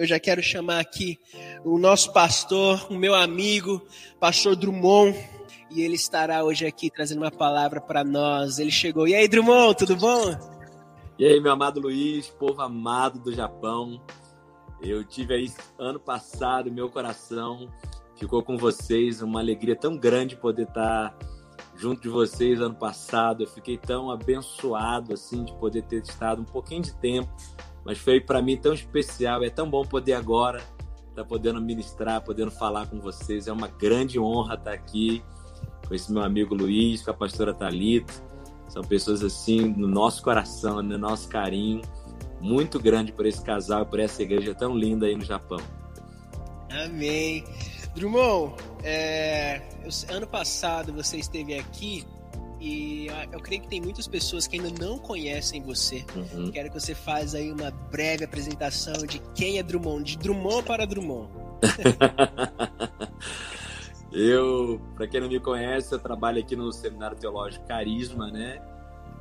Eu já quero chamar aqui o nosso pastor, o meu amigo, pastor Drummond, e ele estará hoje aqui trazendo uma palavra para nós. Ele chegou. E aí, Drummond, tudo bom? E aí, meu amado Luiz, povo amado do Japão. Eu tive aí ano passado, meu coração ficou com vocês, uma alegria tão grande poder estar junto de vocês ano passado. Eu fiquei tão abençoado assim de poder ter estado um pouquinho de tempo mas foi para mim tão especial, é tão bom poder agora estar tá podendo ministrar, podendo falar com vocês. É uma grande honra estar aqui com esse meu amigo Luiz, com a pastora Talita. São pessoas assim no nosso coração, no nosso carinho, muito grande por esse casal, por essa igreja tão linda aí no Japão. Amém. Drummond, é, ano passado você esteve aqui e ah, eu creio que tem muitas pessoas que ainda não conhecem você. Uhum. Quero que você faça aí uma breve apresentação de quem é Drummond, de Drummond para Drummond. eu, para quem não me conhece, eu trabalho aqui no Seminário Teológico Carisma, né?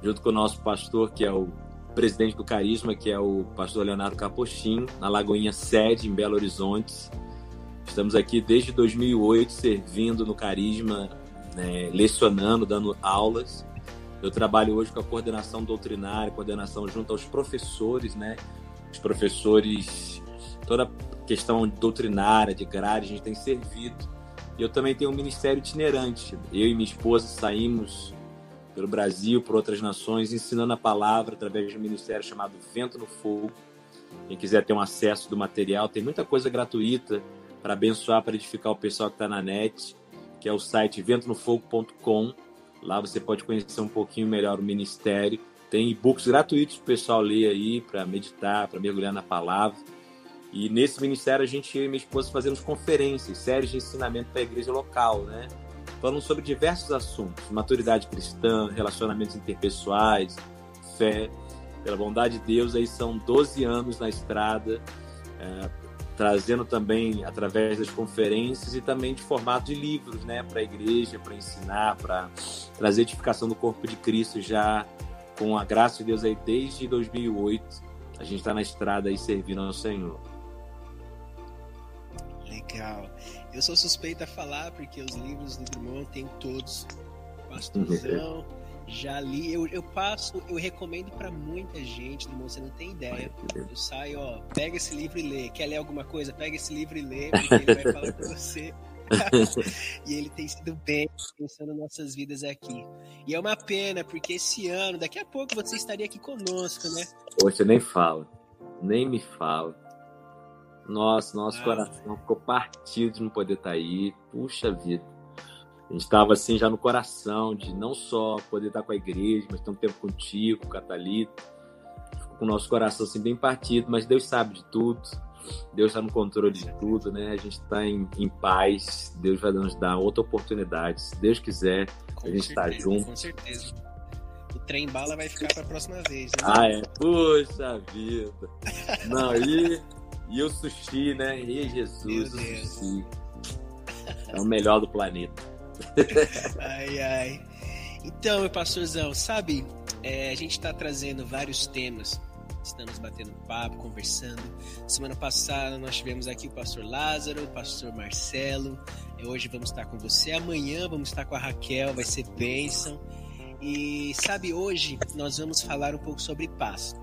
Junto com o nosso pastor, que é o presidente do Carisma, que é o pastor Leonardo Capochim, na Lagoinha Sede, em Belo Horizonte. Estamos aqui desde 2008 servindo no Carisma né, lecionando, dando aulas. Eu trabalho hoje com a coordenação doutrinária, coordenação junto aos professores, né? Os professores, toda a questão doutrinária, de grade, a gente tem servido. E eu também tenho um ministério itinerante. Eu e minha esposa saímos pelo Brasil, por outras nações, ensinando a palavra através de um ministério chamado Vento no Fogo. Quem quiser ter um acesso do material, tem muita coisa gratuita para abençoar, para edificar o pessoal que está na net que é o site ventonofogo.com. Lá você pode conhecer um pouquinho melhor o ministério. Tem e-books gratuitos para o pessoal ler aí, para meditar, para mergulhar na palavra. E nesse ministério a gente, e minha esposa, fazemos conferências, séries de ensinamento para a igreja local, né? Falando sobre diversos assuntos: maturidade cristã, relacionamentos interpessoais, fé. Pela bondade de Deus, aí são 12 anos na estrada, é, trazendo também através das conferências e também de formato de livros, né, para a igreja, para ensinar, para trazer edificação do corpo de Cristo já com a graça de Deus aí desde 2008. A gente está na estrada aí servindo ao Senhor. Legal. Eu sou suspeita a falar porque os livros do Drummond tem todos. Pastorzão. Já li, eu, eu passo, eu recomendo para muita gente, você não tem ideia. Eu saio, ó, pega esse livro e lê. Quer ler alguma coisa? Pega esse livro e lê, porque ele vai falar com você. e ele tem sido bem pensando nossas vidas aqui. E é uma pena, porque esse ano, daqui a pouco você estaria aqui conosco, né? Poxa, nem fala. Nem me fala. Nossa, nosso ah, coração ficou partido de não poder estar tá aí. Puxa vida a gente estava assim já no coração de não só poder estar com a igreja, mas ter um tempo contigo, com a Thalita. com o nosso coração assim bem partido, mas Deus sabe de tudo. Deus está no controle de tudo, né? A gente está em, em, paz. Deus vai nos dar outra oportunidade. Se Deus quiser, com a gente está junto. Com certeza. O trem bala vai ficar para a próxima vez. Né? Ah, é. Puxa vida. Não, e, e o sushi, né? E Jesus, o sushi. É o melhor do planeta ai, ai. Então, meu pastorzão, sabe, é, a gente está trazendo vários temas. Estamos batendo papo, conversando. Semana passada nós tivemos aqui o pastor Lázaro, o pastor Marcelo. Hoje vamos estar com você. Amanhã vamos estar com a Raquel, vai ser bênção. E sabe, hoje nós vamos falar um pouco sobre paz.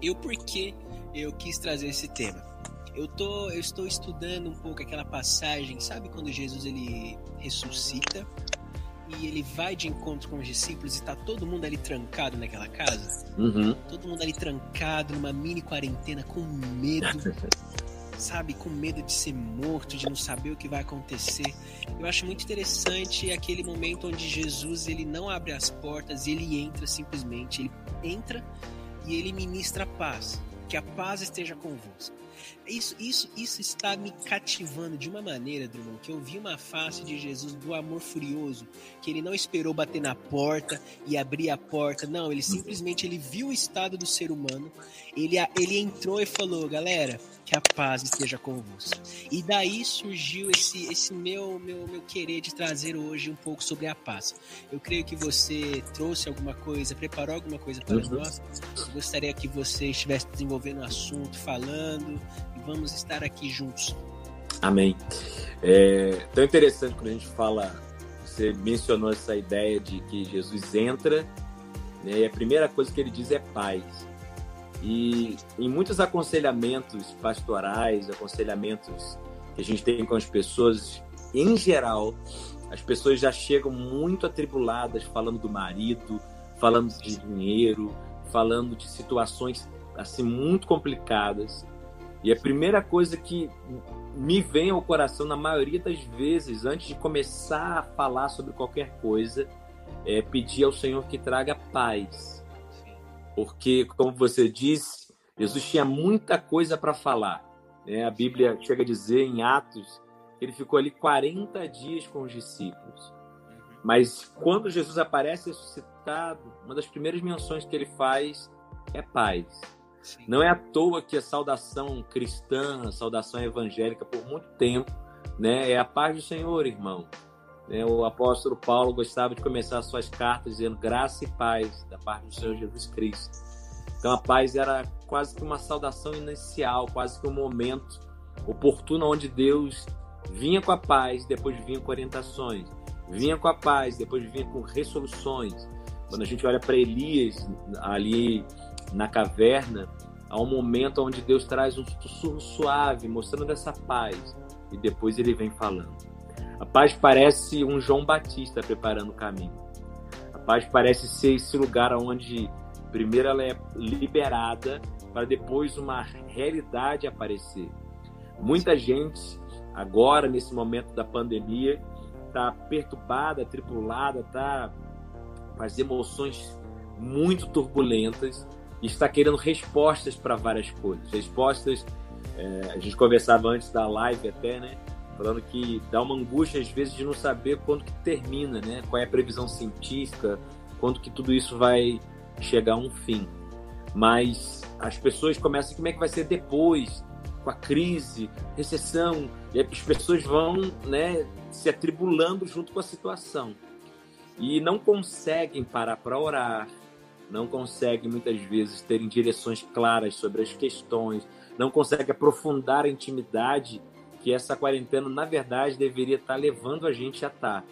E o porquê eu quis trazer esse tema? Eu tô eu estou estudando um pouco aquela passagem, sabe quando Jesus ele ressuscita e ele vai de encontro com os discípulos e tá todo mundo ali trancado naquela casa? Uhum. Todo mundo ali trancado numa mini quarentena com medo. sabe, com medo de ser morto, de não saber o que vai acontecer. Eu acho muito interessante aquele momento onde Jesus ele não abre as portas, ele entra simplesmente, ele entra e ele ministra paz. Que a paz esteja convosco. Isso, isso, isso está me cativando de uma maneira, Drummond, que eu vi uma face de Jesus do amor furioso, que ele não esperou bater na porta e abrir a porta, não, ele simplesmente ele viu o estado do ser humano, ele, ele entrou e falou, galera, que a paz esteja convosco. E daí surgiu esse, esse meu, meu, meu querer de trazer hoje um pouco sobre a paz. Eu creio que você trouxe alguma coisa, preparou alguma coisa para uhum. nós. Eu gostaria que você estivesse desenvolvendo o assunto, falando, vamos estar aqui juntos. Amém. É tão interessante quando a gente fala, você mencionou essa ideia de que Jesus entra, né, e a primeira coisa que ele diz é paz. E em muitos aconselhamentos pastorais, aconselhamentos que a gente tem com as pessoas, em geral, as pessoas já chegam muito atribuladas falando do marido, falando de dinheiro, falando de situações assim muito complicadas. E a primeira coisa que me vem ao coração na maioria das vezes, antes de começar a falar sobre qualquer coisa, é pedir ao Senhor que traga paz. Porque, como você disse, Jesus tinha muita coisa para falar. Né? A Bíblia chega a dizer em Atos que ele ficou ali 40 dias com os discípulos. Mas quando Jesus aparece ressuscitado, uma das primeiras menções que ele faz é paz. Sim. Não é à toa que a saudação cristã, a saudação evangélica, por muito tempo, né, é a paz do Senhor, irmão. Né, o apóstolo Paulo gostava de começar suas cartas dizendo graça e paz da parte do Senhor Jesus Cristo. Então a paz era quase que uma saudação inicial, quase que um momento oportuno onde Deus vinha com a paz, depois vinha com orientações, vinha com a paz, depois vinha com resoluções. Quando a gente olha para Elias ali na caverna, há um momento onde Deus traz um sussurro suave, mostrando essa paz, e depois ele vem falando. A paz parece um João Batista preparando o caminho. A paz parece ser esse lugar onde primeiro ela é liberada para depois uma realidade aparecer. Muita gente agora nesse momento da pandemia está perturbada, tripulada, está com as emoções muito turbulentas e está querendo respostas para várias coisas. Respostas, é, a gente conversava antes da live até, né? Falando que dá uma angústia às vezes de não saber quando que termina, né? Qual é a previsão científica, quando que tudo isso vai chegar a um fim. Mas as pessoas começam, como é que vai ser depois, com a crise, recessão, e as pessoas vão, né, se atribulando junto com a situação. E não conseguem parar para orar, não consegue muitas vezes terem direções claras sobre as questões, não consegue aprofundar a intimidade que essa quarentena, na verdade, deveria estar levando a gente a estar.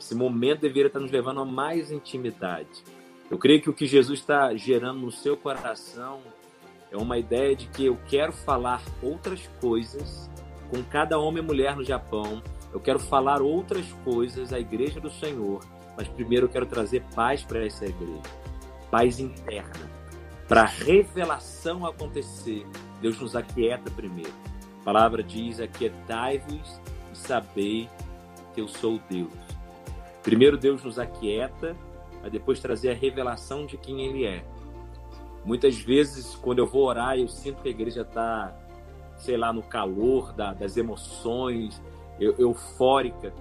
Esse momento deveria estar nos levando a mais intimidade. Eu creio que o que Jesus está gerando no seu coração é uma ideia de que eu quero falar outras coisas com cada homem e mulher no Japão. Eu quero falar outras coisas à igreja do Senhor, mas primeiro eu quero trazer paz para essa igreja paz interna. Para a revelação acontecer, Deus nos aquieta primeiro. A palavra diz: Aquietai-vos e sabei que eu sou Deus. Primeiro, Deus nos aquieta, para depois trazer a revelação de quem Ele é. Muitas vezes, quando eu vou orar, eu sinto que a igreja está, sei lá, no calor da, das emoções, eu, eufórica.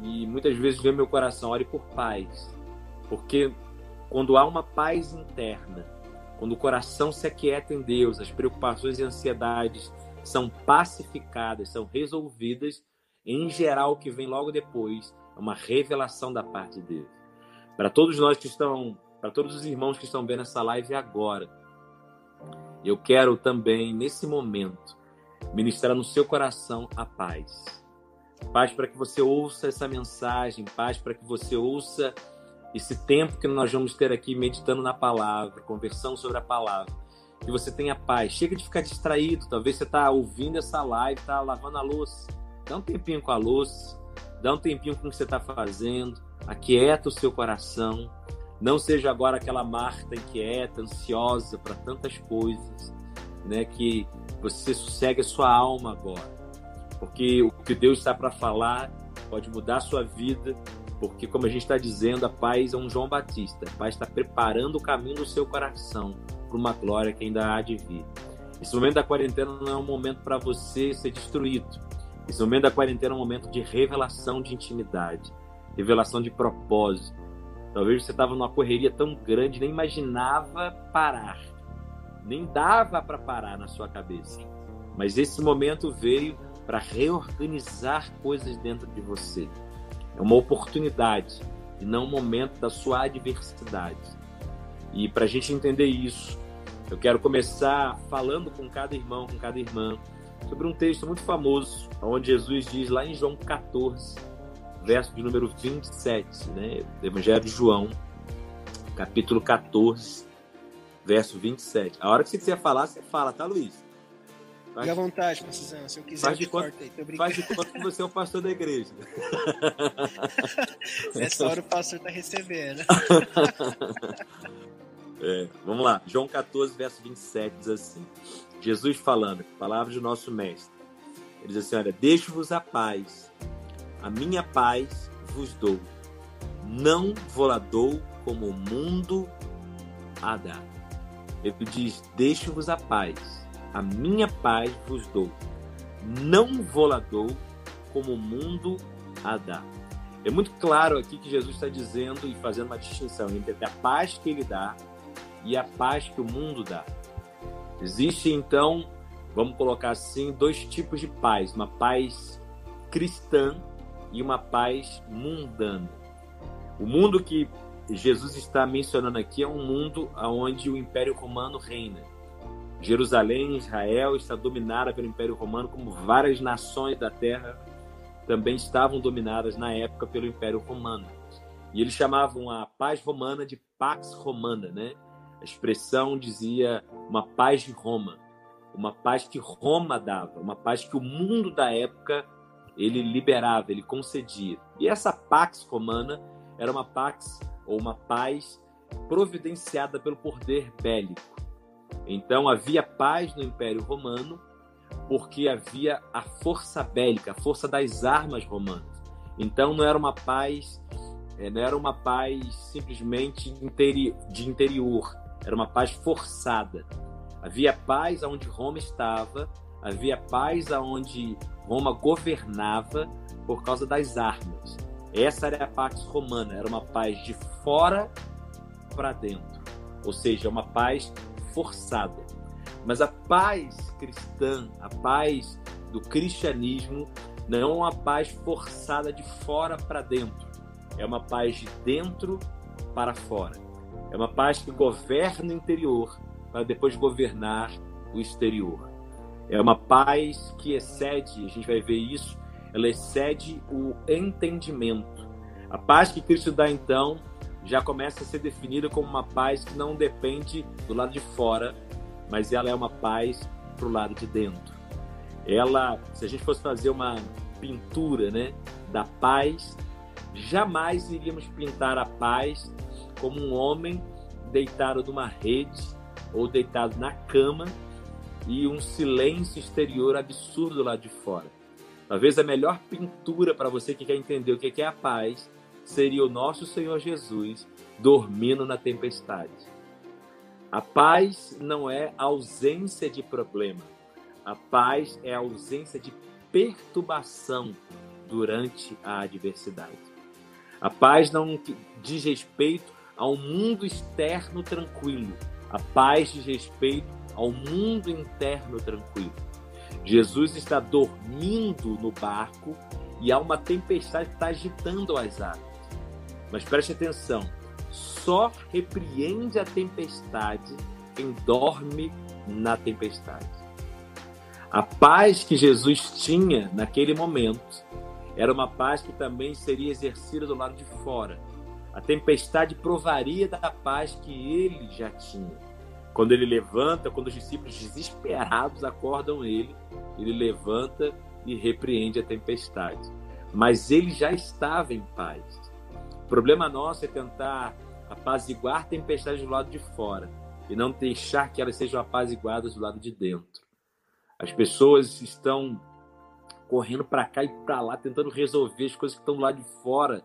E muitas vezes vem meu coração, ore por paz. Porque quando há uma paz interna, quando o coração se aquieta em Deus, as preocupações e ansiedades são pacificadas, são resolvidas, em geral o que vem logo depois é uma revelação da parte de Deus. Para todos nós que estão, para todos os irmãos que estão vendo essa live agora, eu quero também nesse momento ministrar no seu coração a paz. Paz para que você ouça essa mensagem, paz para que você ouça esse tempo que nós vamos ter aqui meditando na palavra, conversando sobre a palavra, que você tenha paz. Chega de ficar distraído. Talvez você está ouvindo essa live, está lavando a louça. Dá um tempinho com a louça, dá um tempinho com o que você está fazendo, aquieta o seu coração. Não seja agora aquela Marta inquieta, ansiosa para tantas coisas, né? Que você sossegue a sua alma agora. Porque o que Deus está para falar pode mudar a sua vida porque, como a gente está dizendo, a paz é um João Batista. A paz está preparando o caminho do seu coração para uma glória que ainda há de vir. Esse momento da quarentena não é um momento para você ser destruído. Esse momento da quarentena é um momento de revelação de intimidade, revelação de propósito. Talvez você estava numa correria tão grande, nem imaginava parar, nem dava para parar na sua cabeça. Mas esse momento veio para reorganizar coisas dentro de você é uma oportunidade e não um momento da sua adversidade. E para a gente entender isso, Eu quero começar falando com cada irmão, com cada irmã, sobre um texto muito famoso, onde Jesus diz lá em João 14, verso de número 27, né? Evangelho de João, capítulo 14, verso 27. A hora que você quiser falar, você fala, tá, Luiz? Faz, Fique à vontade, Precisão. Se eu quiser, faz de, conta, faz de conta que você é o pastor da igreja. Essa hora o pastor está recebendo. É, vamos lá, João 14, verso 27 diz assim: Jesus falando, palavra do nosso mestre. Ele diz assim: Olha, deixo-vos a paz, a minha paz vos dou, não vou la dou como o mundo a dá. Ele diz: Deixo-vos a paz, a minha paz vos dou, não vou dou como o mundo a dá. É muito claro aqui que Jesus está dizendo e fazendo uma distinção entre a paz que ele dá e a paz que o mundo dá. Existe então, vamos colocar assim, dois tipos de paz: uma paz cristã e uma paz mundana. O mundo que Jesus está mencionando aqui é um mundo onde o Império Romano reina. Jerusalém, Israel está dominada pelo Império Romano, como várias nações da Terra também estavam dominadas na época pelo Império Romano. E eles chamavam a paz romana de Pax Romana, né? A expressão dizia uma paz de Roma, uma paz que Roma dava, uma paz que o mundo da época ele liberava, ele concedia. E essa pax romana era uma pax ou uma paz providenciada pelo poder bélico. Então havia paz no Império Romano porque havia a força bélica, a força das armas romanas. Então não era uma paz, eh, não era uma paz simplesmente de interior, era uma paz forçada. Havia paz aonde Roma estava, havia paz aonde Roma governava por causa das armas. Essa era a paz romana, era uma paz de fora para dentro, ou seja, uma paz forçada. Mas a paz cristã, a paz do cristianismo, não é uma paz forçada de fora para dentro, é uma paz de dentro para fora. É uma paz que governa o interior para depois governar o exterior. É uma paz que excede, a gente vai ver isso, ela excede o entendimento. A paz que Cristo dá então já começa a ser definida como uma paz que não depende do lado de fora, mas ela é uma paz para o lado de dentro. Ela, se a gente fosse fazer uma pintura, né, da paz, jamais iríamos pintar a paz como um homem deitado numa rede ou deitado na cama e um silêncio exterior absurdo lá de fora. Talvez a melhor pintura para você que quer entender o que é a paz seria o nosso Senhor Jesus dormindo na tempestade. A paz não é ausência de problema. A paz é ausência de perturbação durante a adversidade. A paz não diz respeito ao mundo externo tranquilo. A paz diz respeito ao mundo interno tranquilo. Jesus está dormindo no barco e há uma tempestade que está agitando as águas. Mas preste atenção: só repreende a tempestade quem dorme na tempestade. A paz que Jesus tinha naquele momento era uma paz que também seria exercida do lado de fora. A tempestade provaria da paz que ele já tinha. Quando ele levanta, quando os discípulos desesperados acordam ele, ele levanta e repreende a tempestade. Mas ele já estava em paz. O problema nosso é tentar apaziguar tempestades do lado de fora e não deixar que elas sejam apaziguadas do lado de dentro. As pessoas estão correndo para cá e para lá, tentando resolver as coisas que estão lá de fora.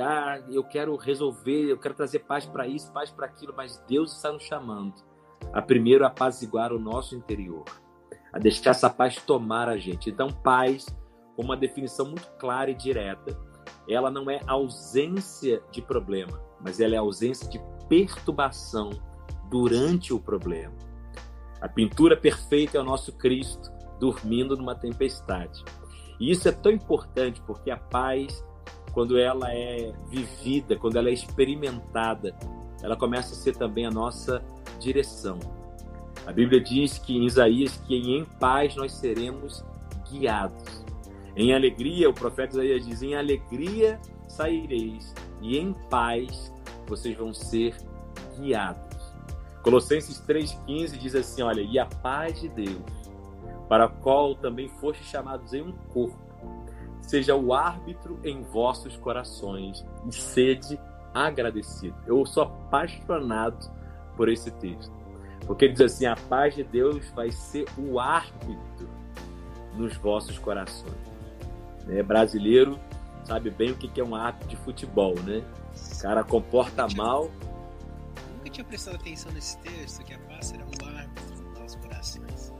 Ah, eu quero resolver, eu quero trazer paz para isso, paz para aquilo, mas Deus está nos chamando a primeiro apaziguar o nosso interior, a deixar essa paz tomar a gente. Então, paz, com uma definição muito clara e direta, ela não é ausência de problema, mas ela é ausência de perturbação durante o problema. A pintura perfeita é o nosso Cristo, dormindo numa tempestade. E isso é tão importante porque a paz, quando ela é vivida, quando ela é experimentada, ela começa a ser também a nossa direção. A Bíblia diz que em Isaías que em paz nós seremos guiados. Em alegria, o profeta Isaías diz: em alegria saireis e em paz vocês vão ser guiados. Colossenses 3,15 diz assim: Olha, e a paz de Deus, para a qual também foste chamados em um corpo, seja o árbitro em vossos corações e sede agradecido. Eu sou apaixonado por esse texto, porque ele diz assim: a paz de Deus vai ser o árbitro nos vossos corações. É, brasileiro sabe bem o que é um árbitro de futebol, né? O cara comporta mal nunca tinha prestado atenção nesse texto, que a paz era um árbitro dos corações.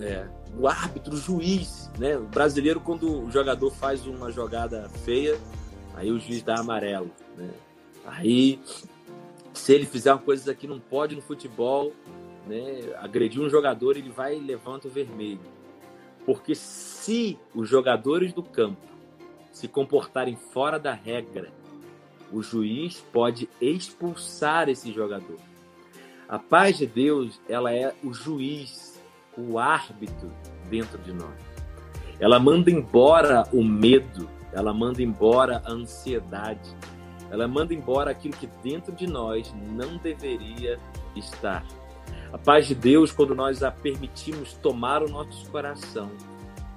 É, o árbitro, o juiz, né? O brasileiro, quando o jogador faz uma jogada feia, aí o juiz dá amarelo, né? Aí, se ele fizer uma coisa que não pode no futebol, né? Agredir um jogador, ele vai e levanta o vermelho. Porque se os jogadores do campo se comportarem fora da regra o juiz pode expulsar esse jogador. A paz de Deus, ela é o juiz, o árbitro dentro de nós. Ela manda embora o medo, ela manda embora a ansiedade, ela manda embora aquilo que dentro de nós não deveria estar. A paz de Deus, quando nós a permitimos tomar o nosso coração,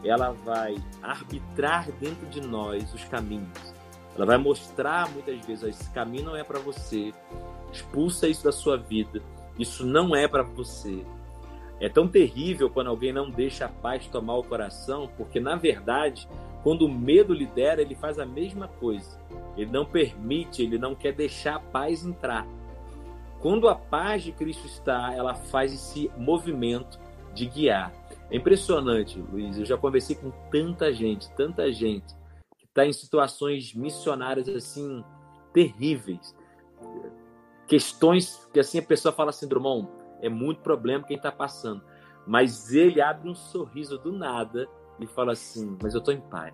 ela vai arbitrar dentro de nós os caminhos ela vai mostrar muitas vezes: esse caminho não é para você, expulsa isso da sua vida, isso não é para você. É tão terrível quando alguém não deixa a paz tomar o coração, porque na verdade, quando o medo lidera, ele faz a mesma coisa. Ele não permite, ele não quer deixar a paz entrar. Quando a paz de Cristo está, ela faz esse movimento de guiar. É impressionante, Luiz. Eu já conversei com tanta gente, tanta gente está em situações missionárias assim terríveis. Questões que assim a pessoa fala assim, Drummond, é muito problema quem está passando. Mas ele abre um sorriso do nada e fala assim, mas eu estou em paz.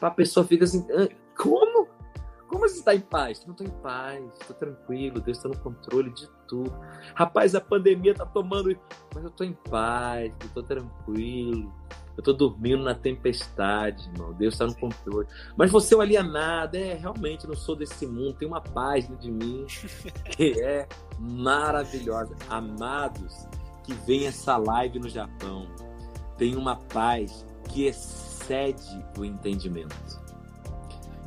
A pessoa fica assim, como? Como você está em paz? Não estou em paz, estou tranquilo, Deus está no controle de tudo. Rapaz, a pandemia está tomando. Mas eu estou em paz, estou tranquilo. Eu estou dormindo na tempestade, irmão. Deus está no controle. Mas você é um alienado. É, realmente, eu não sou desse mundo. Tem uma paz de mim que é maravilhosa. Amados, que vem essa live no Japão. Tem uma paz que excede o entendimento.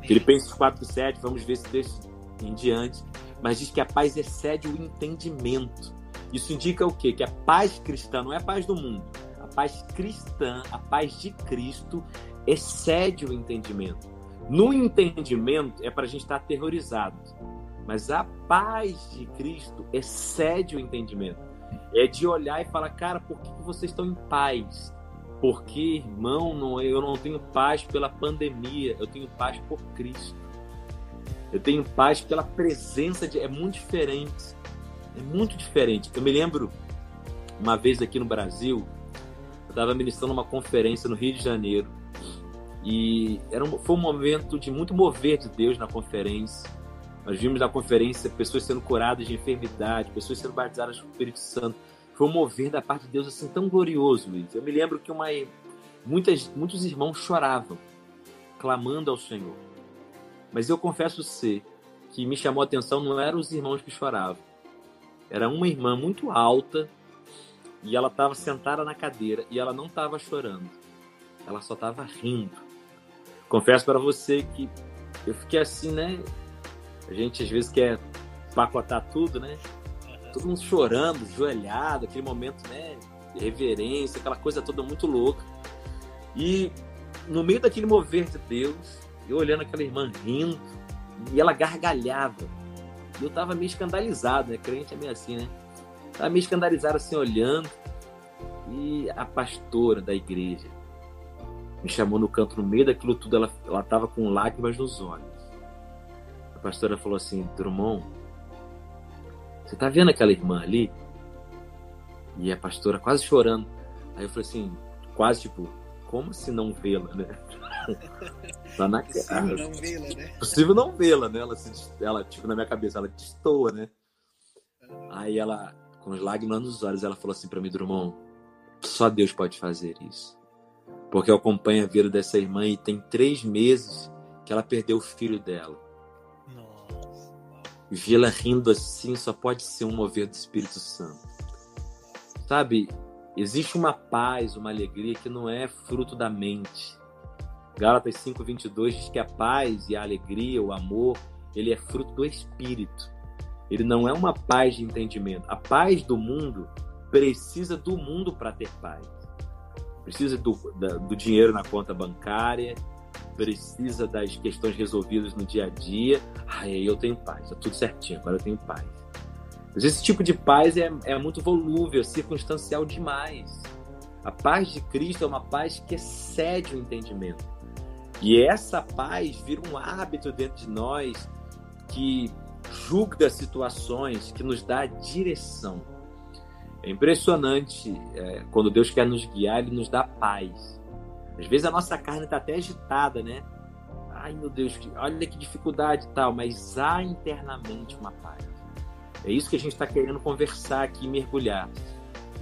Filipenses 4,7, vamos ver esse texto em diante. Mas diz que a paz excede o entendimento. Isso indica o quê? Que a paz cristã não é a paz do mundo paz cristã, a paz de Cristo, excede o entendimento. No entendimento é para a gente estar aterrorizado, mas a paz de Cristo excede o entendimento. É de olhar e falar, cara, por que vocês estão em paz? Porque, irmão, não, eu não tenho paz pela pandemia, eu tenho paz por Cristo. Eu tenho paz pela presença de. É muito diferente. É muito diferente. Eu me lembro uma vez aqui no Brasil, estava ministrando uma conferência no Rio de Janeiro e era um, foi um momento de muito mover de Deus na conferência. Nós vimos na conferência pessoas sendo curadas de enfermidade, pessoas sendo batizadas com o Espírito Santo. Foi um mover da parte de Deus assim tão glorioso, Luiz. Eu me lembro que uma, muitas, muitos irmãos choravam, clamando ao Senhor. Mas eu confesso ser que me chamou a atenção não eram os irmãos que choravam. Era uma irmã muito alta, e ela estava sentada na cadeira e ela não estava chorando. Ela só estava rindo. Confesso para você que eu fiquei assim, né? A gente às vezes quer pacotar tudo, né? Todo mundo chorando, joelhado, aquele momento, né? De reverência, aquela coisa toda muito louca. E no meio daquele mover de Deus, eu olhando aquela irmã rindo, e ela gargalhava. E eu tava meio escandalizado, né? Crente é meio assim, né? Ela me escandalizaram assim, olhando. E a pastora da igreja me chamou no canto, no meio daquilo tudo, ela, ela tava com lágrimas nos olhos. A pastora falou assim, Drummond, você tá vendo aquela irmã ali? E a pastora quase chorando. Aí eu falei assim, quase tipo, como se não vê-la, né? tá na cara. Possível não vê-la, né? Possível não vê-la, né? Ela, se, ela, tipo, na minha cabeça, ela destoa, né? Aí ela, com as lágrimas nos olhos, ela falou assim para mim, Drummond, só Deus pode fazer isso. Porque eu acompanho a vida dessa irmã e tem três meses que ela perdeu o filho dela. Nossa. Vê-la rindo assim só pode ser um mover do Espírito Santo. Sabe, existe uma paz, uma alegria que não é fruto da mente. Gálatas 5:22 diz que a paz e a alegria, o amor, ele é fruto do espírito. Ele não é uma paz de entendimento. A paz do mundo precisa do mundo para ter paz. Precisa do, da, do dinheiro na conta bancária, precisa das questões resolvidas no dia a dia. Aí eu tenho paz, tá tudo certinho, agora eu tenho paz. Mas esse tipo de paz é, é muito volúvel, circunstancial demais. A paz de Cristo é uma paz que excede o entendimento. E essa paz vira um hábito dentro de nós que julga situações, que nos dá direção. É impressionante é, quando Deus quer nos guiar, Ele nos dá paz. Às vezes a nossa carne está até agitada, né? Ai meu Deus, olha que dificuldade e tal, mas há internamente uma paz. É isso que a gente está querendo conversar aqui, mergulhar.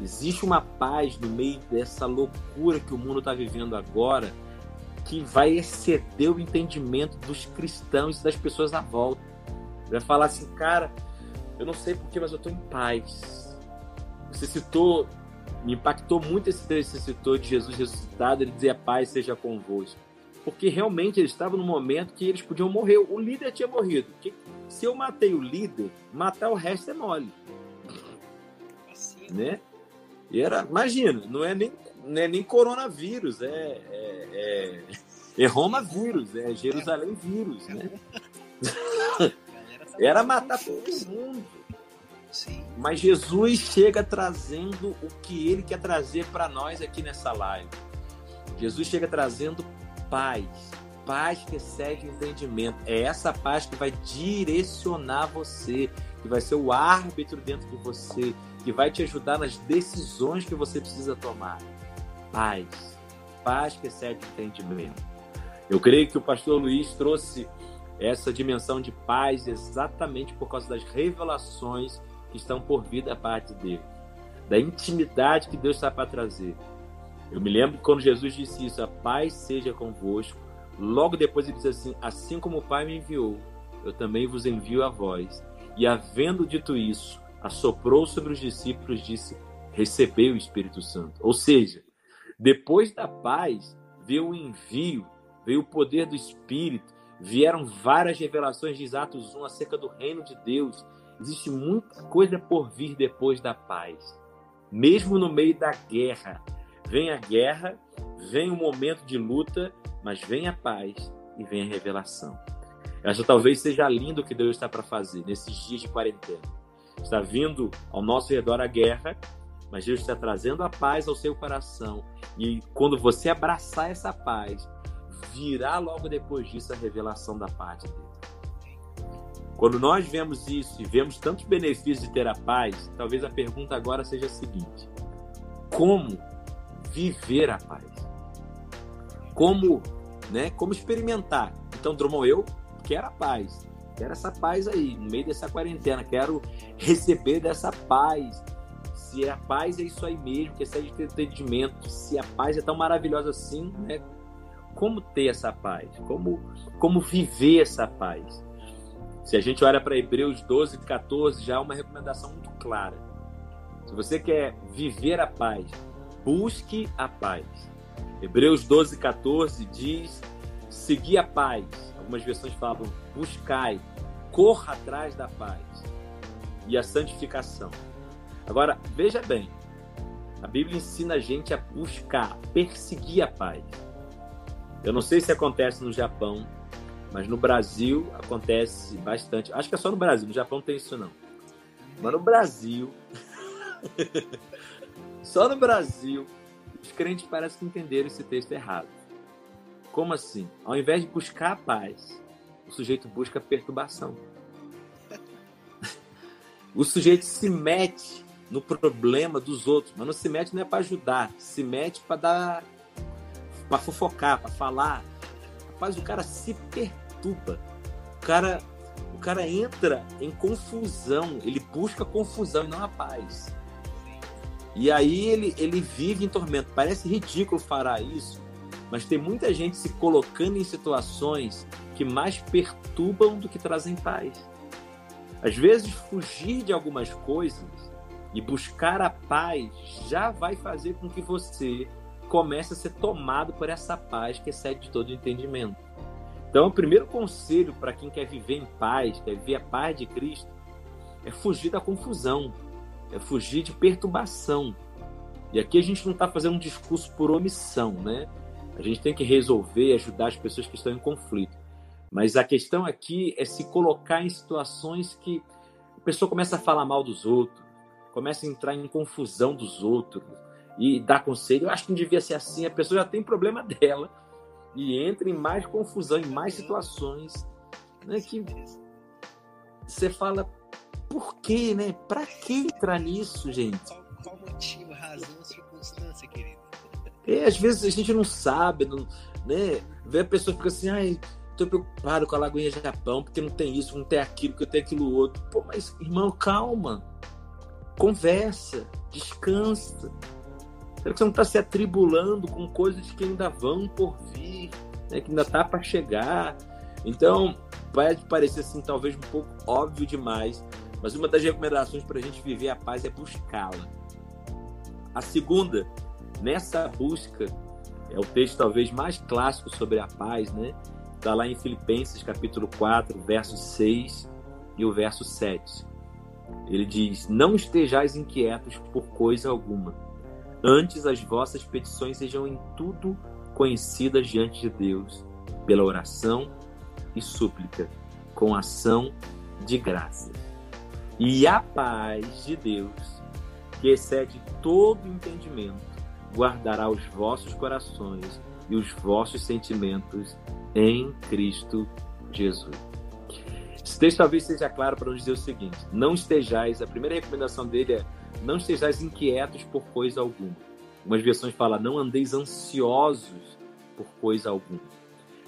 Existe uma paz no meio dessa loucura que o mundo está vivendo agora, que vai exceder o entendimento dos cristãos e das pessoas à volta. Vai falar assim, cara, eu não sei porquê, mas eu estou em paz. Você citou, me impactou muito esse trecho que você citou de Jesus ressuscitado, ele dizia paz seja convosco. Porque realmente eles estavam no momento que eles podiam morrer. O líder tinha morrido. Se eu matei o líder, matar o resto é mole. Assim. Né? E era, imagina, não é nem, não é nem coronavírus, é, é, é, é Roma vírus, é Jerusalém vírus, né? Era matar todo mundo. Sim. Mas Jesus chega trazendo o que ele quer trazer para nós aqui nessa live. Jesus chega trazendo paz, paz que excede o entendimento. É essa paz que vai direcionar você, que vai ser o árbitro dentro de você, que vai te ajudar nas decisões que você precisa tomar. Paz, paz que excede o entendimento. Eu creio que o pastor Luiz trouxe essa dimensão de paz exatamente por causa das revelações que estão por vir da parte dele, da intimidade que Deus está para trazer. Eu me lembro quando Jesus disse isso: a paz seja convosco. Logo depois ele disse assim: assim como o Pai me enviou, eu também vos envio a vós. E havendo dito isso, assoprou sobre os discípulos, disse: recebei o Espírito Santo. Ou seja, depois da paz veio o envio, veio o poder do Espírito, Vieram várias revelações de Atos 1 acerca do reino de Deus. Existe muita coisa por vir depois da paz. Mesmo no meio da guerra. Vem a guerra, vem o momento de luta, mas vem a paz e vem a revelação. Essa talvez seja lindo o que Deus está para fazer nesses dias de quarentena. Está vindo ao nosso redor a guerra, mas Deus está trazendo a paz ao seu coração. E quando você abraçar essa paz, virá logo depois disso a revelação da parte dele. Quando nós vemos isso e vemos tantos benefícios de ter a paz, talvez a pergunta agora seja a seguinte: como viver a paz? Como, né? Como experimentar? Então, Drummond, eu quero a paz. Quero essa paz aí, no meio dessa quarentena. Quero receber dessa paz. Se a paz é isso aí mesmo, que é de entendimento, se a paz é tão maravilhosa assim, né? como ter essa paz, como, como viver essa paz. Se a gente olha para Hebreus 12, 14, já há uma recomendação muito clara. Se você quer viver a paz, busque a paz. Hebreus 12, 14 diz: seguir a paz. Algumas versões falam buscai, corra atrás da paz e a santificação. Agora, veja bem, a Bíblia ensina a gente a buscar, perseguir a paz. Eu não sei se acontece no Japão, mas no Brasil acontece bastante. Acho que é só no Brasil, no Japão não tem isso não. Mas no Brasil, só no Brasil, os crentes parecem que entenderam esse texto errado. Como assim? Ao invés de buscar a paz, o sujeito busca perturbação. o sujeito se mete no problema dos outros, mas não se mete não é para ajudar, se mete para dar para fofocar, para falar. Rapaz, o cara se perturba. O cara o cara entra em confusão, ele busca confusão e não a paz. E aí ele, ele vive em tormento. Parece ridículo falar isso, mas tem muita gente se colocando em situações que mais perturbam do que trazem paz. Às vezes, fugir de algumas coisas e buscar a paz já vai fazer com que você comece a ser tomado por essa paz que excede todo entendimento. Então, o primeiro conselho para quem quer viver em paz, quer viver a paz de Cristo, é fugir da confusão, é fugir de perturbação. E aqui a gente não está fazendo um discurso por omissão, né? A gente tem que resolver, ajudar as pessoas que estão em conflito. Mas a questão aqui é se colocar em situações que a pessoa começa a falar mal dos outros, começa a entrar em confusão dos outros e dar conselho. Eu acho que não devia ser assim. A pessoa já tem problema dela e entra em mais confusão, em mais situações, né? Que você fala, por quê, né? Para que entrar nisso, gente? Qual, qual motivo, razão, circunstância, querido? É, às vezes a gente não sabe, não, né? Vê a pessoa fica assim, ai, tô preocupado com a Lagoinha Japão, porque não tem isso, não tem aquilo, porque eu tenho aquilo outro. Pô, mas, irmão, calma. Conversa, descansa. Será que você não está se atribulando com coisas que ainda vão por vir, né? que ainda tá para chegar? Então, pode parecer assim, talvez um pouco óbvio demais, mas uma das recomendações para a gente viver a paz é buscá-la. A segunda, nessa busca, é o texto talvez mais clássico sobre a paz, né? Está lá em Filipenses capítulo 4, verso 6 e o verso 7. Ele diz: Não estejais inquietos por coisa alguma. Antes as vossas petições sejam em tudo conhecidas diante de Deus, pela oração e súplica, com ação de graça. E a paz de Deus, que excede todo entendimento, guardará os vossos corações e os vossos sentimentos em Cristo Jesus. Esse texto talvez seja claro para nos dizer o seguinte: não estejais, a primeira recomendação dele é não estejais inquietos por coisa alguma. Algumas versões falam, não andeis ansiosos por coisa alguma.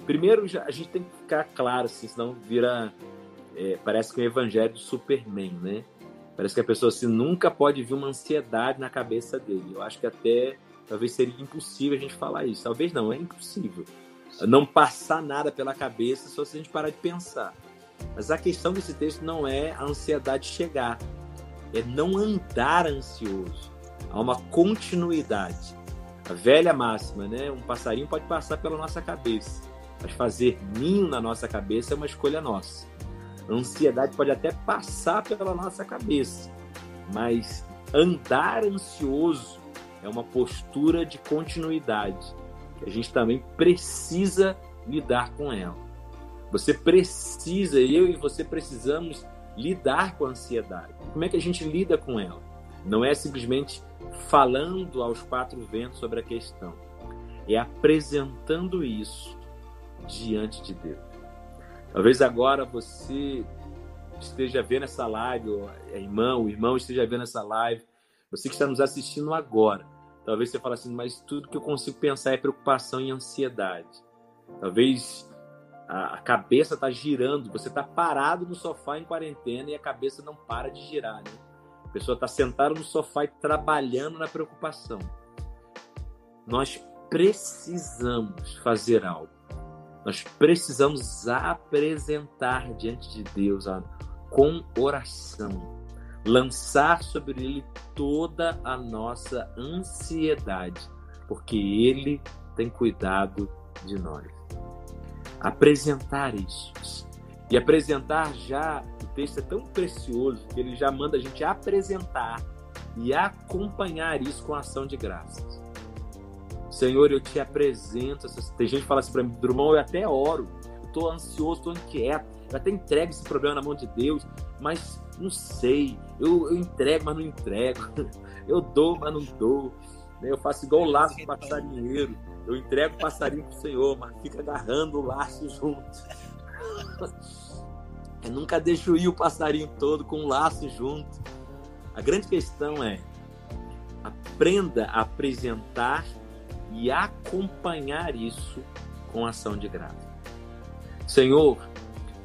Primeiro, a gente tem que ficar claro, assim, senão vira é, parece que o evangelho do Superman, né? Parece que a pessoa assim, nunca pode vir uma ansiedade na cabeça dele. Eu acho que até talvez seria impossível a gente falar isso. Talvez não, é impossível. Não passar nada pela cabeça só se a gente parar de pensar. Mas a questão desse texto não é a ansiedade chegar, é não andar ansioso. Há uma continuidade. A velha máxima, né? Um passarinho pode passar pela nossa cabeça, mas fazer ninho na nossa cabeça é uma escolha nossa. A ansiedade pode até passar pela nossa cabeça, mas andar ansioso é uma postura de continuidade a gente também precisa lidar com ela. Você precisa, eu e você precisamos lidar com a ansiedade. Como é que a gente lida com ela? Não é simplesmente falando aos quatro ventos sobre a questão, é apresentando isso diante de Deus. Talvez agora você esteja vendo essa live, ou a irmã, o irmão esteja vendo essa live, você que está nos assistindo agora. Talvez você fale assim, mas tudo que eu consigo pensar é preocupação e ansiedade. Talvez a cabeça está girando, você está parado no sofá em quarentena e a cabeça não para de girar, né? A pessoa está sentada no sofá e trabalhando na preocupação. Nós precisamos fazer algo. Nós precisamos apresentar diante de Deus com oração, lançar sobre Ele toda a nossa ansiedade, porque Ele tem cuidado de nós. Apresentar isso. E apresentar já, o texto é tão precioso que ele já manda a gente apresentar e acompanhar isso com ação de graças. Senhor, eu te apresento. Tem gente que fala assim para mim, Drummond, eu até oro, eu tô ansioso, tô inquieto, eu até entrego esse problema na mão de Deus, mas não sei, eu, eu entrego, mas não entrego, eu dou, mas não dou. Né? Eu faço igual o laço do passarinheiro, eu entrego o passarinho pro Senhor, mas fica agarrando o laço junto. Eu nunca deixo ir o passarinho todo com o laço junto. A grande questão é aprenda a apresentar e acompanhar isso com ação de graça. Senhor,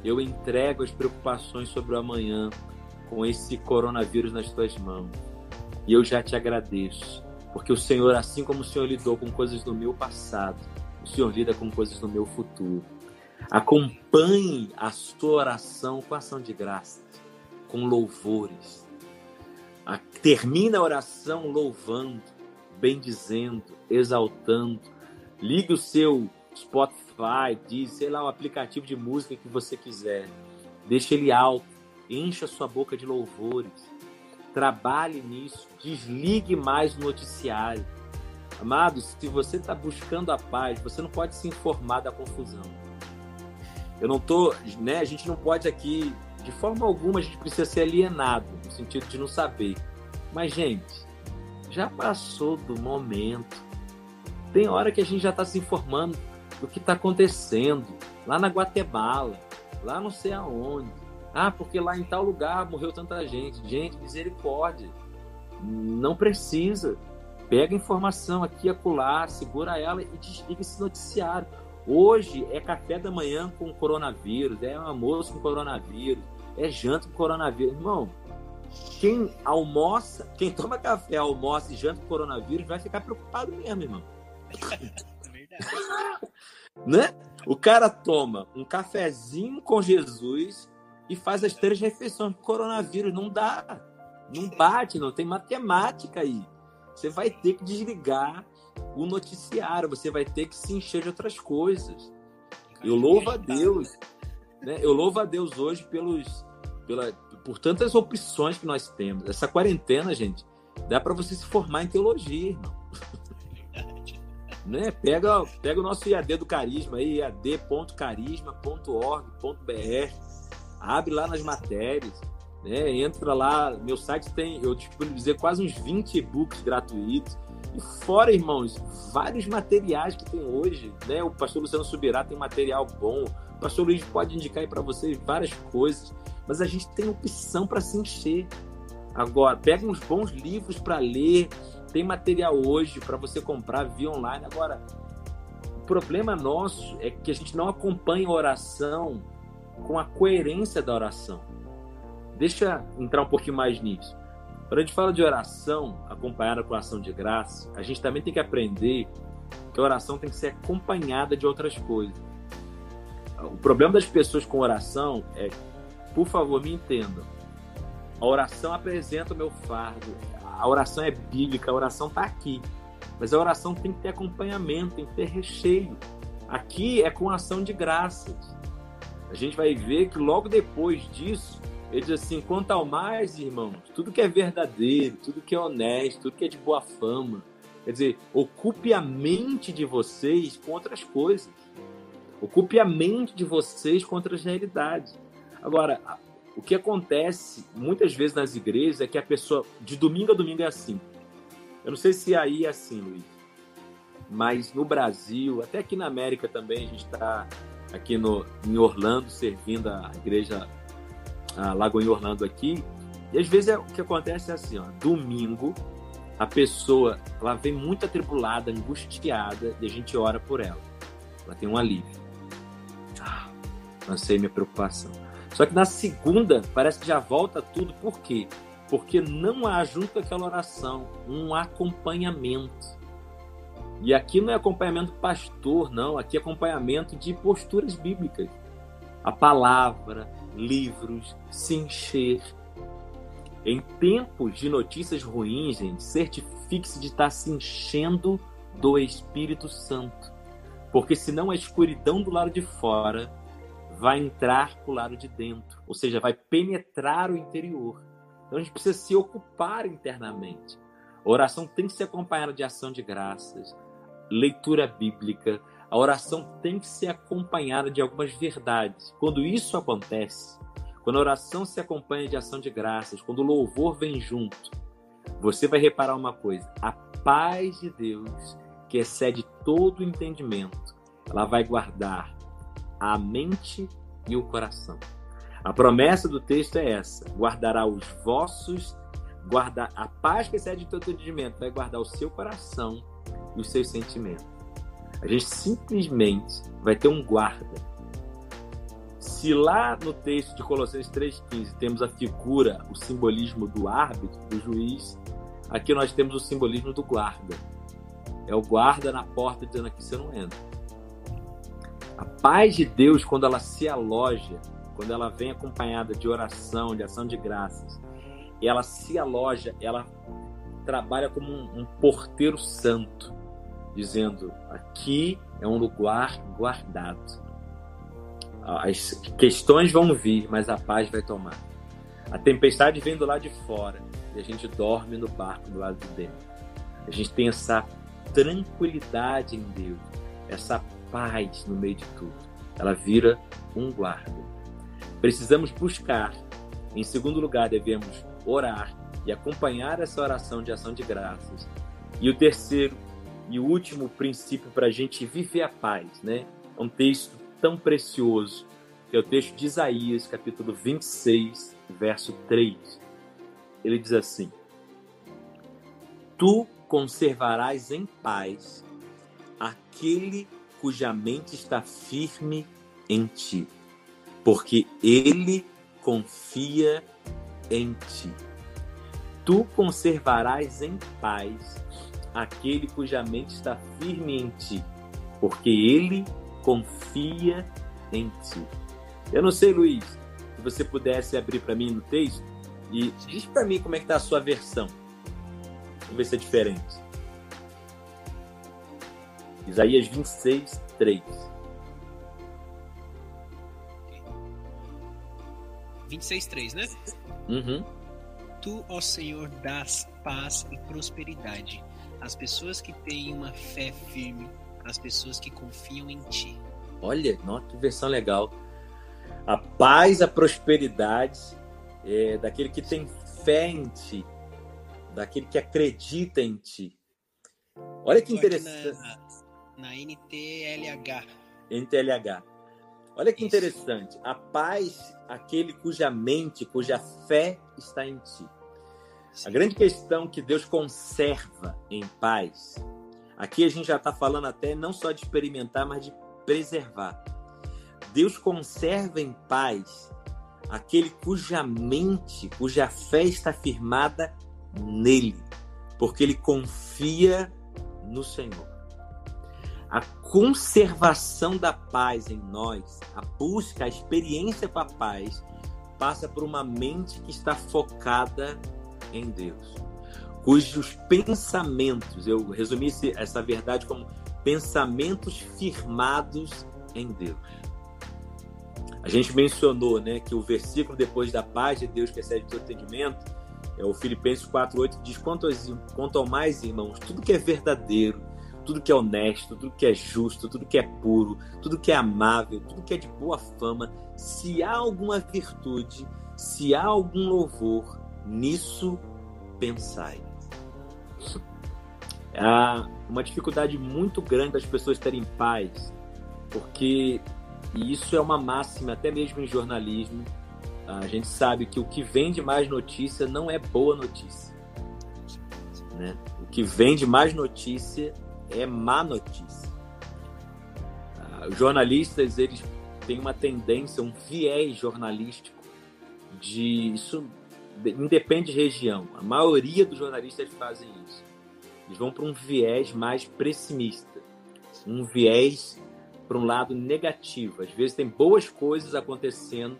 eu entrego as preocupações sobre o amanhã com esse coronavírus nas tuas mãos. E eu já te agradeço, porque o Senhor, assim como o Senhor lidou com coisas do meu passado, o Senhor lida com coisas do meu futuro. Acompanhe a sua oração com ação de graças, com louvores. Termina a oração louvando, bendizendo, exaltando. Ligue o seu Spotify, diz, sei lá, o aplicativo de música que você quiser. Deixe ele alto, encha sua boca de louvores. Trabalhe nisso, desligue mais o noticiário. Amados, se você está buscando a paz, você não pode se informar da confusão. Eu não tô, né? A gente não pode aqui, de forma alguma, a gente precisa ser alienado, no sentido de não saber. Mas, gente, já passou do momento. Tem hora que a gente já está se informando do que está acontecendo lá na Guatemala, lá não sei aonde. Ah, porque lá em tal lugar morreu tanta gente. Gente, misericórdia. Não precisa. Pega informação aqui, acolá, segura ela e desliga esse noticiário. Hoje é café da manhã com coronavírus, é almoço com coronavírus, é janta com coronavírus. Irmão, quem almoça, quem toma café, almoça e janta com coronavírus vai ficar preocupado mesmo, irmão. né? O cara toma um cafezinho com Jesus e faz as três refeições com coronavírus. Não dá. Não bate, não tem matemática aí. Você vai ter que desligar o noticiário, você vai ter que se encher de outras coisas. Eu louvo a Deus, né? Eu louvo a Deus hoje pelos, pela, por tantas opções que nós temos. Essa quarentena, gente, dá para você se formar em teologia, irmão. né? Pega, pega o nosso IAD do Carisma aí, iad.carisma.org.br, abre lá nas matérias, né? Entra lá, meu site tem, eu dizer quase uns 20 e-books gratuitos. E fora, irmãos, vários materiais que tem hoje, né? O pastor Luciano Subirá tem material bom, o pastor Luiz pode indicar aí para vocês várias coisas, mas a gente tem opção para se encher. Agora, pega uns bons livros para ler, tem material hoje para você comprar via online. Agora, o problema nosso é que a gente não acompanha a oração com a coerência da oração. Deixa eu entrar um pouquinho mais nisso. Quando a gente fala de oração acompanhada com ação de graça, a gente também tem que aprender que a oração tem que ser acompanhada de outras coisas. O problema das pessoas com oração é, por favor, me entendam. A oração apresenta o meu fardo. A oração é bíblica, a oração está aqui. Mas a oração tem que ter acompanhamento, tem que ter recheio. Aqui é com ação de graças. A gente vai ver que logo depois disso, ele diz assim: quanto ao mais, irmãos, tudo que é verdadeiro, tudo que é honesto, tudo que é de boa fama. Quer dizer, ocupe a mente de vocês com outras coisas. Ocupe a mente de vocês com outras realidades. Agora, o que acontece muitas vezes nas igrejas é que a pessoa, de domingo a domingo, é assim. Eu não sei se aí é assim, Luiz, mas no Brasil, até aqui na América também, a gente está aqui no, em Orlando servindo a igreja a Lagoa em Orlando aqui. E às vezes é, o que acontece é assim, ó, domingo a pessoa ela vem muito atribulada, angustiada, e a gente ora por ela. Ela tem um alívio. Ah, lancei minha preocupação. Só que na segunda parece que já volta tudo, por quê? Porque não há junto àquela oração um acompanhamento. E aqui não é acompanhamento pastor, não, aqui é acompanhamento de posturas bíblicas. A palavra, livros, se encher. Em tempos de notícias ruins, gente, certifique-se de estar se enchendo do Espírito Santo. Porque senão a escuridão do lado de fora vai entrar para o lado de dentro, ou seja, vai penetrar o interior. Então a gente precisa se ocupar internamente. A oração tem que ser acompanhada de ação de graças, leitura bíblica, a oração tem que ser acompanhada de algumas verdades. Quando isso acontece, quando a oração se acompanha de ação de graças, quando o louvor vem junto, você vai reparar uma coisa: a paz de Deus, que excede todo o entendimento, ela vai guardar a mente e o coração. A promessa do texto é essa: guardará os vossos, guardar a paz que excede todo entendimento, vai guardar o seu coração e os seus sentimentos. A gente simplesmente vai ter um guarda. Se lá no texto de Colossenses 3,15 temos a figura, o simbolismo do árbitro, do juiz, aqui nós temos o simbolismo do guarda. É o guarda na porta dizendo aqui você não entra. A paz de Deus, quando ela se aloja, quando ela vem acompanhada de oração, de ação de graças, ela se aloja, ela trabalha como um, um porteiro santo, dizendo: aqui é um lugar guardado. As questões vão vir, mas a paz vai tomar. A tempestade vem do lado de fora e a gente dorme no barco do lado de dentro. A gente tem essa tranquilidade em Deus, essa paz no meio de tudo. Ela vira um guarda. Precisamos buscar. Em segundo lugar, devemos orar e acompanhar essa oração de ação de graças. E o terceiro e último princípio para a gente viver a paz, né? É um texto tão precioso, que é o texto de Isaías, capítulo 26, verso 3. Ele diz assim: Tu conservarás em paz aquele cuja mente está firme em ti, porque ele confia em ti. Tu conservarás em paz aquele cuja mente está firme em ti, porque ele confia em ti. Eu não sei, Luiz, se você pudesse abrir para mim no texto e diz para mim como é que tá a sua versão. Vamos ver se é diferente. Isaías 26, 3. 26, 3, né? Uhum. Tu, ó Senhor, dás paz e prosperidade às pessoas que têm uma fé firme, às pessoas que confiam em Ti. Olha, nossa, que versão legal. A paz, a prosperidade é daquele que tem fé em Ti, daquele que acredita em Ti. Olha que interessante. Na, na NTLH. NTLH. Olha que Isso. interessante. A paz, aquele cuja mente, cuja fé está em ti. Sim. A grande questão que Deus conserva em paz. Aqui a gente já está falando até não só de experimentar, mas de preservar. Deus conserva em paz aquele cuja mente, cuja fé está firmada nele, porque ele confia no Senhor. A conservação da paz em nós, a busca, a experiência com a paz, passa por uma mente que está focada em Deus, cujos pensamentos, eu resumi essa verdade como pensamentos firmados em Deus. A gente mencionou né, que o versículo depois da paz de Deus que excede todo entendimento é o Filipenses 4,8 diz: quanto, quanto ao mais, irmãos, tudo que é verdadeiro, tudo que é honesto, tudo que é justo, tudo que é puro, tudo que é amável, tudo que é de boa fama, se há alguma virtude, se há algum louvor, nisso pensai. Há uma dificuldade muito grande das pessoas terem paz, porque e isso é uma máxima até mesmo em jornalismo. A gente sabe que o que vende mais notícia não é boa notícia. Né? O que vende mais notícia é má notícia. Ah, jornalistas eles têm uma tendência, um viés jornalístico de isso independe de região. A maioria dos jornalistas fazem isso. Eles vão para um viés mais pessimista, um viés para um lado negativo. Às vezes tem boas coisas acontecendo,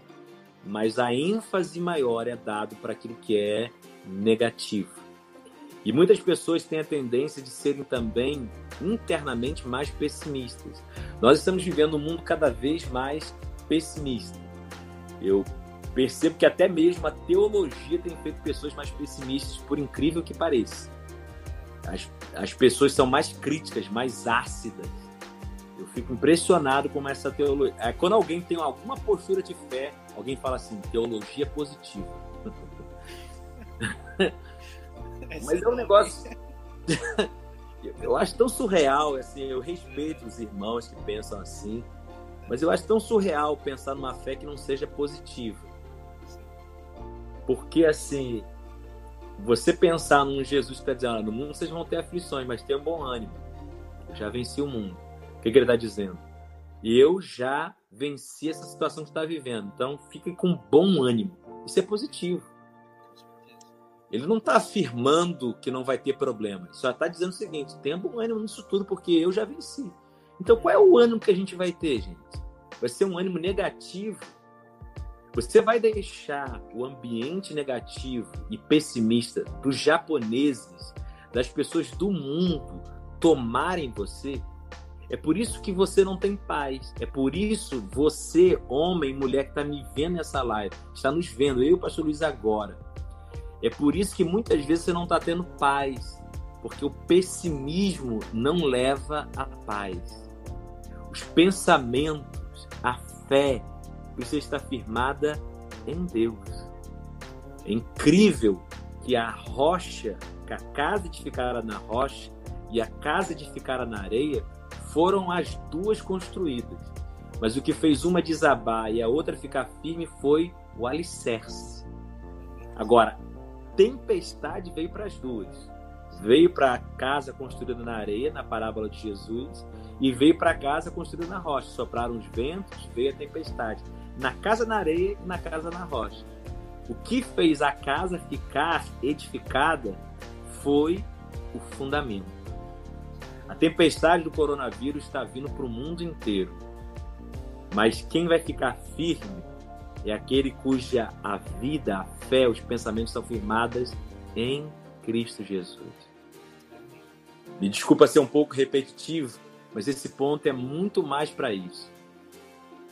mas a ênfase maior é dado para aquilo que é negativo. E muitas pessoas têm a tendência de serem também internamente mais pessimistas. Nós estamos vivendo um mundo cada vez mais pessimista. Eu percebo que até mesmo a teologia tem feito pessoas mais pessimistas, por incrível que pareça. As, as pessoas são mais críticas, mais ácidas. Eu fico impressionado com essa teologia. É, quando alguém tem alguma postura de fé, alguém fala assim: teologia positiva. Mas é um negócio. eu acho tão surreal, assim, eu respeito os irmãos que pensam assim, mas eu acho tão surreal pensar numa fé que não seja positiva. Porque, assim, você pensar num Jesus que está dizendo, ah, no mundo vocês vão ter aflições, mas tenham bom ânimo. Eu já venci o mundo. O que, que ele está dizendo? Eu já vencer essa situação que está vivendo. Então, fique com bom ânimo. Isso é positivo. Ele não está afirmando que não vai ter problema. Só está dizendo o seguinte: tenha bom ânimo nisso tudo, porque eu já venci. Então, qual é o ânimo que a gente vai ter, gente? Vai ser um ânimo negativo. Você vai deixar o ambiente negativo e pessimista dos japoneses, das pessoas do mundo, tomarem você? É por isso que você não tem paz. É por isso você, homem e mulher que está me vendo nessa live, está nos vendo, eu e o pastor Luiz agora. É por isso que muitas vezes você não está tendo paz. Porque o pessimismo não leva à paz. Os pensamentos, a fé, precisa estar firmada em Deus. É incrível que a rocha, que a casa edificada na rocha e a casa edificada na areia foram as duas construídas. Mas o que fez uma desabar e a outra ficar firme foi o alicerce. Agora, tempestade veio para as duas. Veio para a casa construída na areia, na parábola de Jesus, e veio para a casa construída na rocha. Sopraram os ventos, veio a tempestade. Na casa na areia e na casa na rocha. O que fez a casa ficar edificada foi o fundamento. A tempestade do coronavírus está vindo para o mundo inteiro. Mas quem vai ficar firme é aquele cuja a vida, a fé, os pensamentos são firmadas em Cristo Jesus. Me desculpa ser um pouco repetitivo, mas esse ponto é muito mais para isso.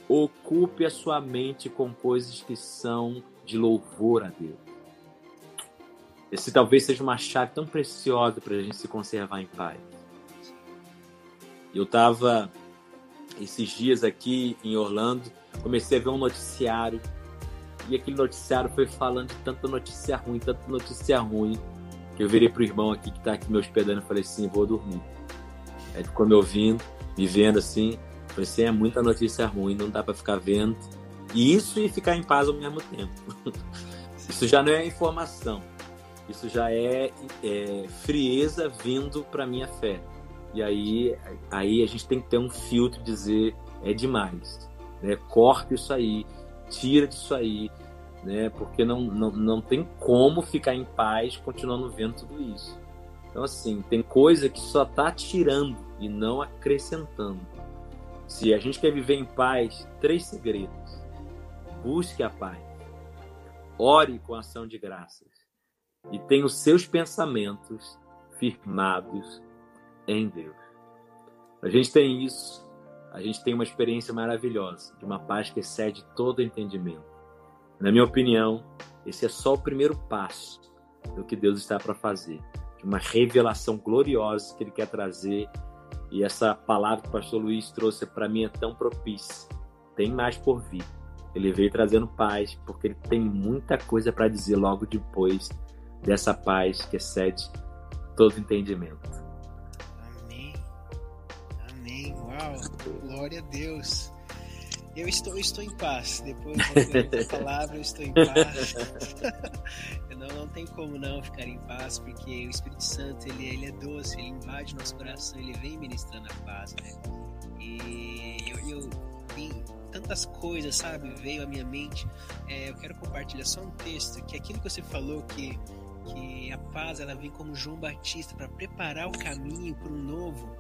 Ocupe a sua mente com coisas que são de louvor a Deus. Esse talvez seja uma chave tão preciosa para a gente se conservar em paz. Eu estava esses dias aqui em Orlando, comecei a ver um noticiário e aquele noticiário foi falando de tanta notícia ruim, tanta notícia ruim, que eu virei pro irmão aqui que está aqui me hospedando e falei assim, vou dormir. Aí ficou me ouvindo, me vendo assim, falei assim, é muita notícia ruim, não dá para ficar vendo. E isso e ficar em paz ao mesmo tempo. isso já não é informação, isso já é, é frieza vindo para minha fé. E aí, aí a gente tem que ter um filtro e dizer é demais. Né? Corta isso aí, tira disso aí, né? porque não, não, não tem como ficar em paz continuando vendo tudo isso. Então, assim, tem coisa que só está tirando e não acrescentando. Se a gente quer viver em paz, três segredos. Busque a paz. Ore com ação de graças. E tenha os seus pensamentos firmados em Deus. A gente tem isso, a gente tem uma experiência maravilhosa, de uma paz que excede todo entendimento. Na minha opinião, esse é só o primeiro passo do que Deus está para fazer, de uma revelação gloriosa que Ele quer trazer. E essa palavra que o pastor Luiz trouxe para mim é tão propícia. Tem mais por vir. Ele veio trazendo paz, porque ele tem muita coisa para dizer logo depois dessa paz que excede todo entendimento. Glória a Deus. Eu estou, eu estou em paz. Depois da palavra, eu estou em paz. não, não tem como não ficar em paz, porque o Espírito Santo ele, ele é doce, ele invade nosso coração, ele vem ministrando a paz. Né? E eu, eu tantas coisas, sabe? Veio à minha mente. É, eu quero compartilhar só um texto que aquilo que você falou que que a paz ela vem como João Batista para preparar o caminho para um novo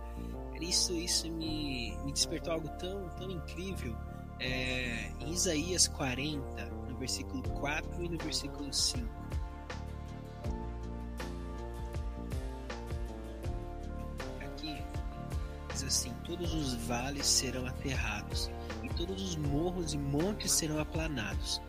isso, isso me, me despertou algo tão, tão incrível. É, em Isaías 40, no versículo 4 e no versículo 5. Aqui diz assim: Todos os vales serão aterrados, e todos os morros e montes serão aplanados.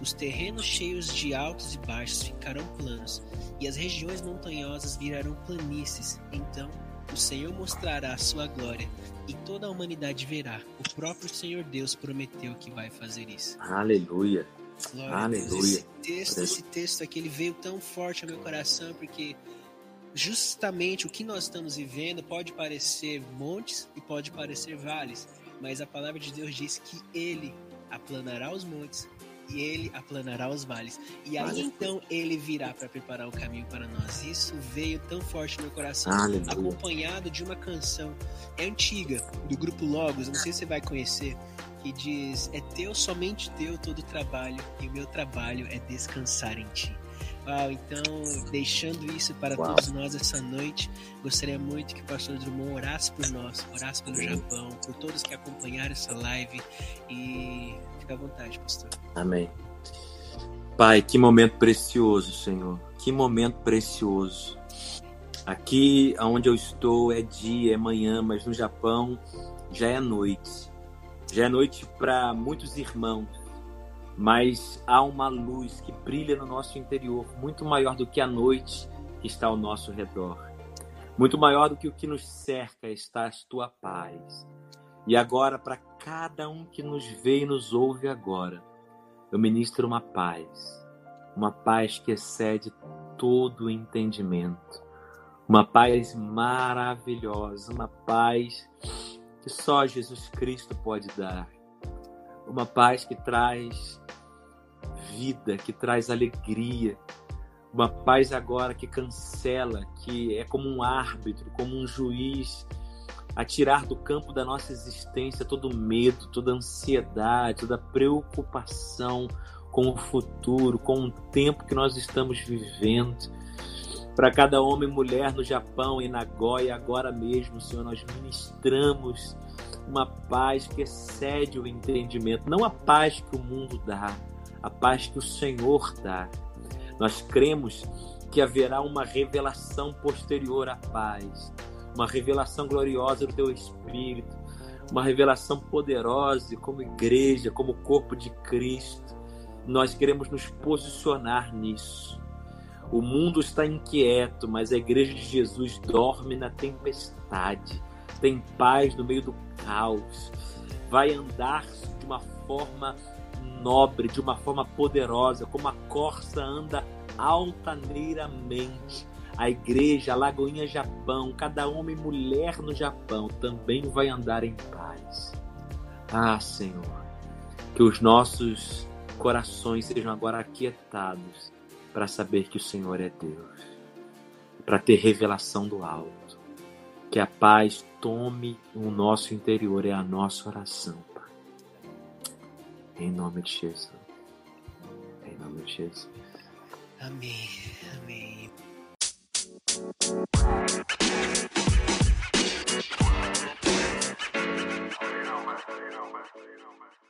Os terrenos cheios de altos e baixos ficarão planos, e as regiões montanhosas virarão planícies. Então o Senhor mostrará a sua glória e toda a humanidade verá. O próprio Senhor Deus prometeu que vai fazer isso. Aleluia. Glória Aleluia. Esse texto, esse texto aqui, ele veio tão forte ao meu coração porque justamente o que nós estamos vivendo pode parecer montes e pode parecer vales, mas a palavra de Deus diz que ele aplanará os montes e ele aplanará os vales. E aí então ele virá para preparar o caminho para nós. Isso veio tão forte no meu coração, Aleluia. acompanhado de uma canção é antiga do grupo Logos, não sei se você vai conhecer, que diz: É teu, somente teu todo o trabalho, e o meu trabalho é descansar em ti. Uau, então, deixando isso para Uau. todos nós essa noite, gostaria muito que o pastor Drummond orasse por nós, orasse pelo Japão, por todos que acompanharam essa live e fica à vontade, pastor. Amém. Pai, que momento precioso, Senhor. Que momento precioso. Aqui onde eu estou é dia, é manhã, mas no Japão já é noite. Já é noite para muitos irmãos mas há uma luz que brilha no nosso interior, muito maior do que a noite que está ao nosso redor. Muito maior do que o que nos cerca está a tua paz. E agora, para cada um que nos vê e nos ouve agora, eu ministro uma paz, uma paz que excede todo o entendimento, uma paz maravilhosa, uma paz que só Jesus Cristo pode dar, uma paz que traz vida, que traz alegria, uma paz agora que cancela, que é como um árbitro, como um juiz, a tirar do campo da nossa existência todo medo, toda ansiedade, toda preocupação com o futuro, com o tempo que nós estamos vivendo. Para cada homem e mulher no Japão e na Goia, agora mesmo, Senhor, nós ministramos uma paz que excede o entendimento, não a paz que o mundo dá, a paz que o Senhor dá. Nós cremos que haverá uma revelação posterior à paz, uma revelação gloriosa do teu Espírito, uma revelação poderosa como igreja, como corpo de Cristo. Nós queremos nos posicionar nisso. O mundo está inquieto, mas a igreja de Jesus dorme na tempestade, tem paz no meio do caos, vai andar de uma forma nobre, de uma forma poderosa, como a corça anda altaneiramente. A igreja, a Lagoinha Japão, cada homem e mulher no Japão também vai andar em paz. Ah, Senhor, que os nossos corações sejam agora aquietados para saber que o Senhor é Deus, para ter revelação do alto. Que a paz tome o nosso interior, é a nossa oração em nome de Jesus. Em nome de Jesus. Amém. You know, man. You.